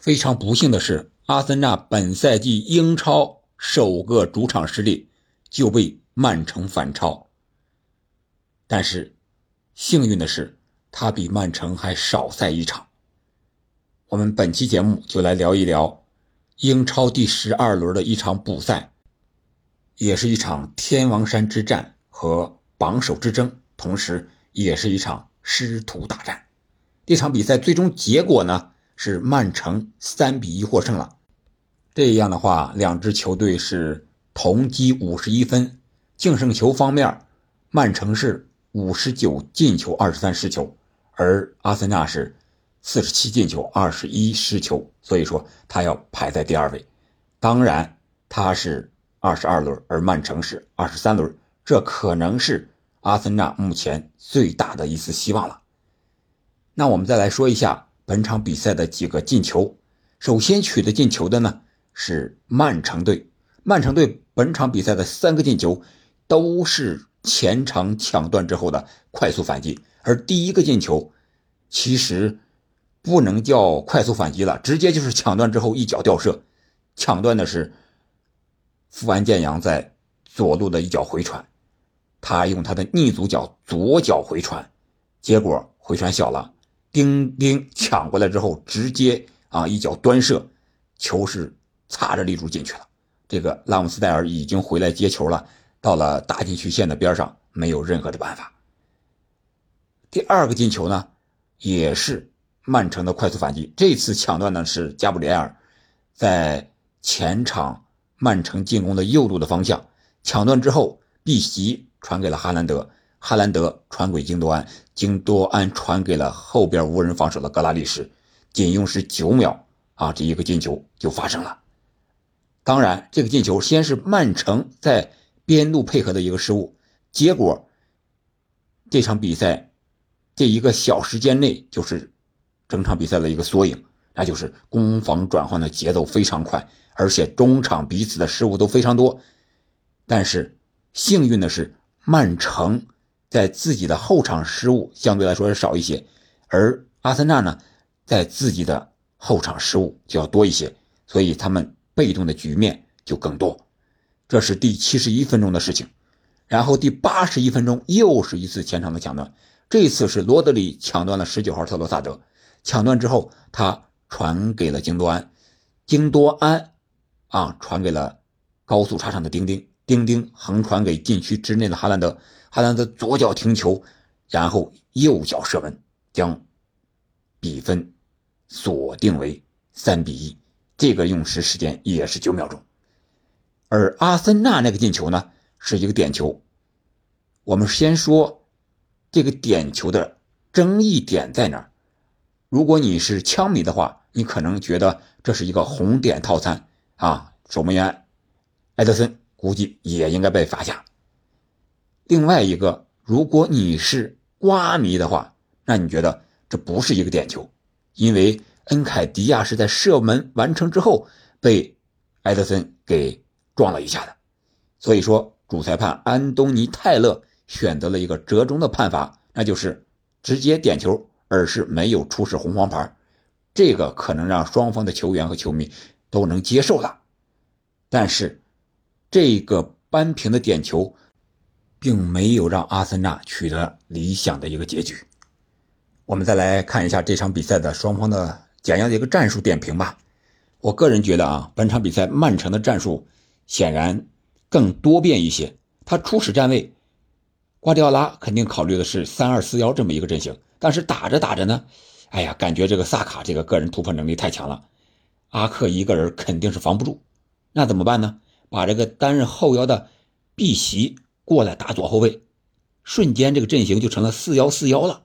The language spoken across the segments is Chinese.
非常不幸的是，阿森纳本赛季英超首个主场失利就被曼城反超。但是，幸运的是，他比曼城还少赛一场。我们本期节目就来聊一聊英超第十二轮的一场补赛，也是一场天王山之战和榜首之争，同时也是一场师徒大战。这场比赛最终结果呢是曼城三比一获胜了。这样的话，两支球队是同积五十一分，净胜球方面，曼城是五十九进球，二十三失球，而阿森纳是。四十七进球，二十一失球，所以说他要排在第二位。当然，他是二十二轮，而曼城是二十三轮，这可能是阿森纳目前最大的一丝希望了。那我们再来说一下本场比赛的几个进球。首先取得进球的呢是曼城队，曼城队本场比赛的三个进球都是前场抢断之后的快速反击，而第一个进球其实。不能叫快速反击了，直接就是抢断之后一脚吊射，抢断的是富安健洋在左路的一脚回传，他用他的逆足脚左脚回传，结果回传小了，丁丁抢过来之后直接啊一脚端射，球是擦着立柱进去了。这个拉姆斯戴尔已经回来接球了，到了大禁区线的边上，没有任何的办法。第二个进球呢，也是。曼城的快速反击，这次抢断呢是加布里埃尔，在前场曼城进攻的右路的方向抢断之后，碧玺传给了哈兰德，哈兰德传给京多安，京多安传给了后边无人防守的格拉利什，仅用时九秒啊，这一个进球就发生了。当然，这个进球先是曼城在边路配合的一个失误，结果这场比赛这一个小时间内就是。整场比赛的一个缩影，那就是攻防转换的节奏非常快，而且中场彼此的失误都非常多。但是幸运的是，曼城在自己的后场失误相对来说是少一些，而阿森纳呢，在自己的后场失误就要多一些，所以他们被动的局面就更多。这是第七十一分钟的事情，然后第八十一分钟又是一次前场的抢断，这次是罗德里抢断了十九号特罗萨德。抢断之后，他传给了京多安，京多安啊传给了高速插上的丁丁，丁丁横传给禁区之内的哈兰德，哈兰德左脚停球，然后右脚射门，将比分锁定为三比一。这个用时时间也是九秒钟。而阿森纳那个进球呢，是一个点球。我们先说这个点球的争议点在哪儿？如果你是枪迷的话，你可能觉得这是一个红点套餐啊，守门员埃德森估计也应该被罚下。另外一个，如果你是瓜迷的话，那你觉得这不是一个点球，因为恩凯迪亚是在射门完成之后被埃德森给撞了一下的，所以说主裁判安东尼泰勒选择了一个折中的判罚，那就是直接点球。而是没有出示红黄牌，这个可能让双方的球员和球迷都能接受了。但是，这个扳平的点球，并没有让阿森纳取得理想的一个结局。我们再来看一下这场比赛的双方的简要的一个战术点评吧。我个人觉得啊，本场比赛曼城的战术显然更多变一些。他初始站位，瓜迪奥拉肯定考虑的是三二四幺这么一个阵型。但是打着打着呢，哎呀，感觉这个萨卡这个个人突破能力太强了，阿克一个人肯定是防不住，那怎么办呢？把这个担任后腰的碧玺过来打左后卫，瞬间这个阵型就成了四幺四幺了。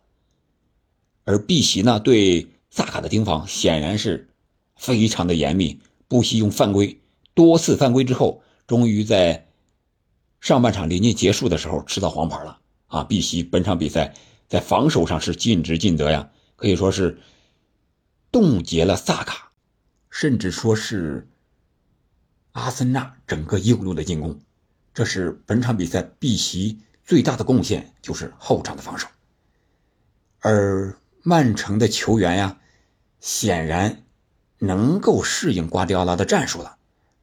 而碧玺呢，对萨卡的盯防显然是非常的严密，不惜用犯规，多次犯规之后，终于在上半场临近结束的时候吃到黄牌了啊！碧玺本场比赛。在防守上是尽职尽责呀，可以说是冻结了萨卡，甚至说是阿森纳整个右路的进攻。这是本场比赛碧玺最大的贡献，就是后场的防守。而曼城的球员呀，显然能够适应瓜迪奥拉的战术了。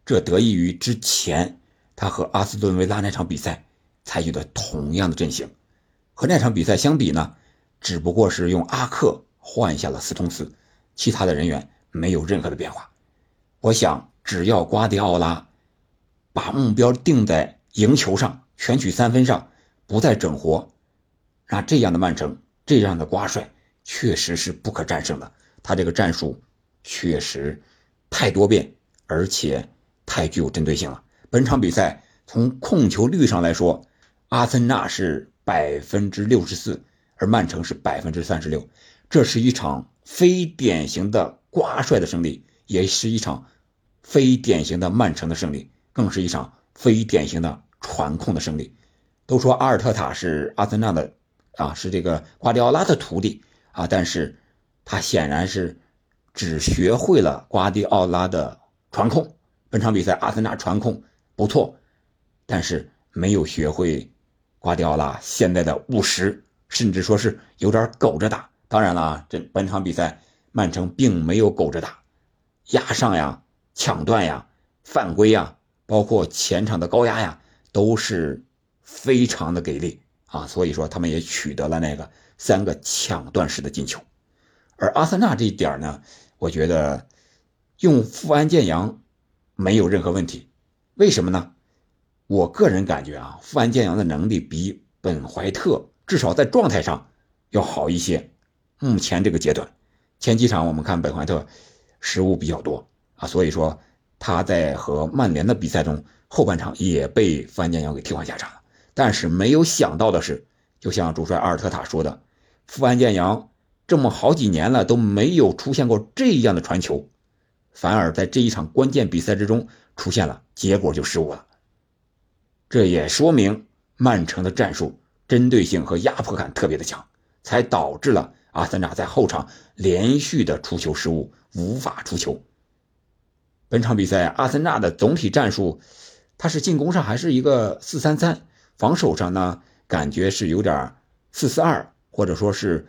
这得益于之前他和阿斯顿维拉那场比赛采取的同样的阵型，和那场比赛相比呢，只不过是用阿克换下了斯通斯，其他的人员没有任何的变化。我想，只要瓜迪奥拉把目标定在赢球上、全取三分上，不再整活，那这样的曼城，这样的瓜帅。确实是不可战胜的，他这个战术确实太多变，而且太具有针对性了。本场比赛从控球率上来说，阿森纳是百分之六十四，而曼城是百分之三十六。这是一场非典型的瓜帅的胜利，也是一场非典型的曼城的胜利，更是一场非典型的传控的胜利。都说阿尔特塔是阿森纳的啊，是这个瓜迪奥拉的徒弟。啊！但是，他显然是只学会了瓜迪奥拉的传控。本场比赛，阿森纳传控不错，但是没有学会瓜迪奥拉现在的务实，甚至说是有点苟着打。当然了，这本场比赛曼城并没有苟着打，压上呀、抢断呀、犯规呀，包括前场的高压呀，都是非常的给力啊！所以说，他们也取得了那个。三个抢断式的进球，而阿森纳这一点呢，我觉得用富安健洋没有任何问题。为什么呢？我个人感觉啊，富安健洋的能力比本怀特至少在状态上要好一些。目前这个阶段，前几场我们看本怀特失误比较多啊，所以说他在和曼联的比赛中后半场也被富安健洋给替换下场了。但是没有想到的是，就像主帅阿尔特塔说的。富安健洋这么好几年了都没有出现过这样的传球，反而在这一场关键比赛之中出现了，结果就失误了。这也说明曼城的战术针对性和压迫感特别的强，才导致了阿森纳在后场连续的出球失误，无法出球。本场比赛阿森纳的总体战术，它是进攻上还是一个四三三，防守上呢感觉是有点四四二。或者说是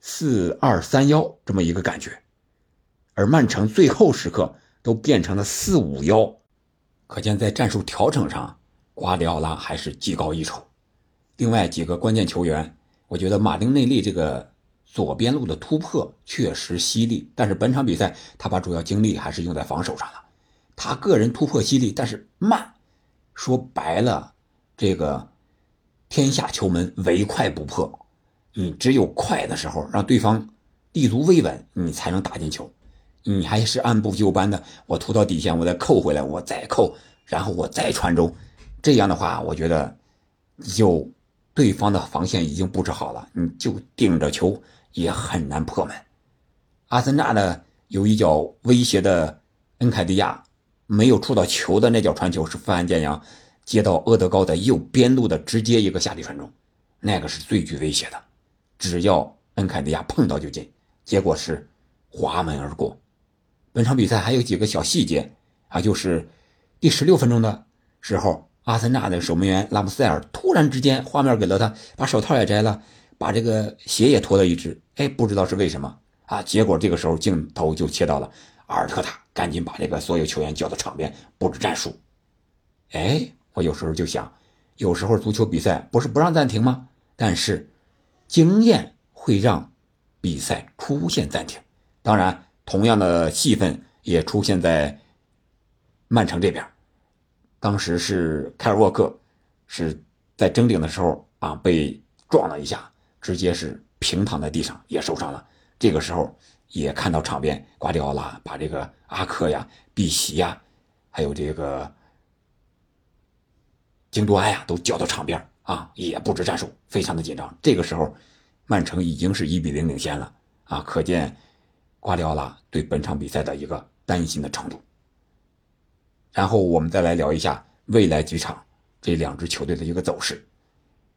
四二三幺这么一个感觉，而曼城最后时刻都变成了四五幺，可见在战术调整上，瓜迪奥拉还是技高一筹。另外几个关键球员，我觉得马丁内利这个左边路的突破确实犀利，但是本场比赛他把主要精力还是用在防守上了。他个人突破犀利，但是慢。说白了，这个天下球门唯快不破。你只有快的时候，让对方立足未稳，你才能打进球。你还是按部就班的，我突到底线，我再扣回来，我再扣，然后我再传中。这样的话，我觉得就对方的防线已经布置好了，你就顶着球也很难破门。阿森纳呢，有一脚威胁的恩凯迪亚没有触到球的那脚传球，是富安健洋接到阿德高的右边路的直接一个下底传中，那个是最具威胁的。只要恩凯迪亚碰到就进，结果是滑门而过。本场比赛还有几个小细节啊，就是第十六分钟的时候，阿森纳的守门员拉姆塞尔突然之间画面给了他，把手套也摘了，把这个鞋也脱了一只，哎，不知道是为什么啊。结果这个时候镜头就切到了阿尔特塔，赶紧把这个所有球员叫到场边布置战术。哎，我有时候就想，有时候足球比赛不是不让暂停吗？但是。经验会让比赛出现暂停，当然，同样的戏份也出现在曼城这边。当时是凯尔沃克是在争顶的时候啊，被撞了一下，直接是平躺在地上，也受伤了。这个时候也看到场边瓜迪奥拉把这个阿克呀、碧玺呀，还有这个京多安呀都叫到场边。啊，也布置战术，非常的紧张。这个时候，曼城已经是一比零领先了啊，可见瓜迪奥拉对本场比赛的一个担心的程度。然后我们再来聊一下未来几场这两支球队的一个走势。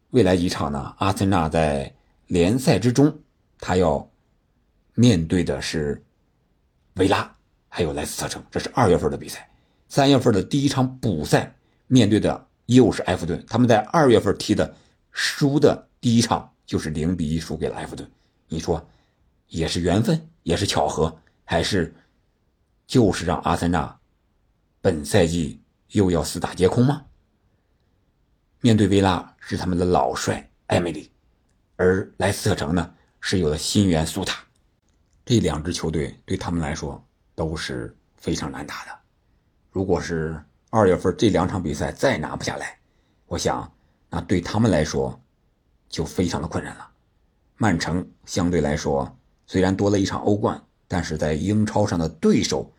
未来几场呢？阿森纳在联赛之中，他要面对的是维拉，还有莱斯特城，这是二月份的比赛。三月份的第一场补赛面对的。又是埃弗顿，他们在二月份踢的输的第一场就是零比一输给了埃弗顿。你说，也是缘分，也是巧合，还是就是让阿森纳本赛季又要四大皆空吗？面对维拉是他们的老帅艾梅里，而莱斯特城呢是有了新援苏塔，这两支球队对他们来说都是非常难打的。如果是二月份这两场比赛再拿不下来，我想那对他们来说就非常的困难了。曼城相对来说虽然多了一场欧冠，但是在英超上的对手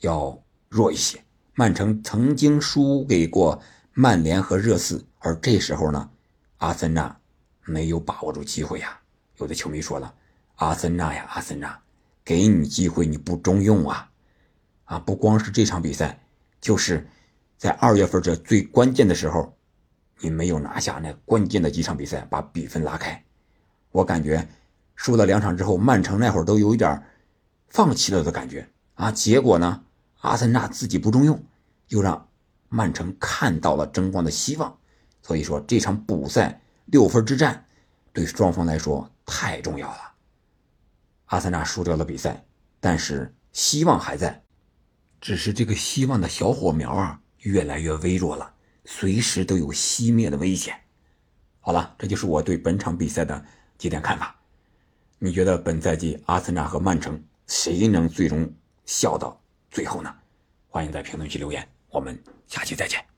要弱一些。曼城曾经输给过曼联和热刺，而这时候呢，阿森纳没有把握住机会呀。有的球迷说了：“阿森纳呀，阿森纳，给你机会你不中用啊！啊，不光是这场比赛，就是在二月份这最关键的时候，你没有拿下那关键的几场比赛，把比分拉开。我感觉输了两场之后，曼城那会儿都有一点放弃了的感觉啊。结果呢？”阿森纳自己不中用，又让曼城看到了争冠的希望，所以说这场补赛六分之战对双方来说太重要了。阿森纳输掉了比赛，但是希望还在，只是这个希望的小火苗啊越来越微弱了，随时都有熄灭的危险。好了，这就是我对本场比赛的几点看法。你觉得本赛季阿森纳和曼城谁能最终笑到？最后呢，欢迎在评论区留言，我们下期再见。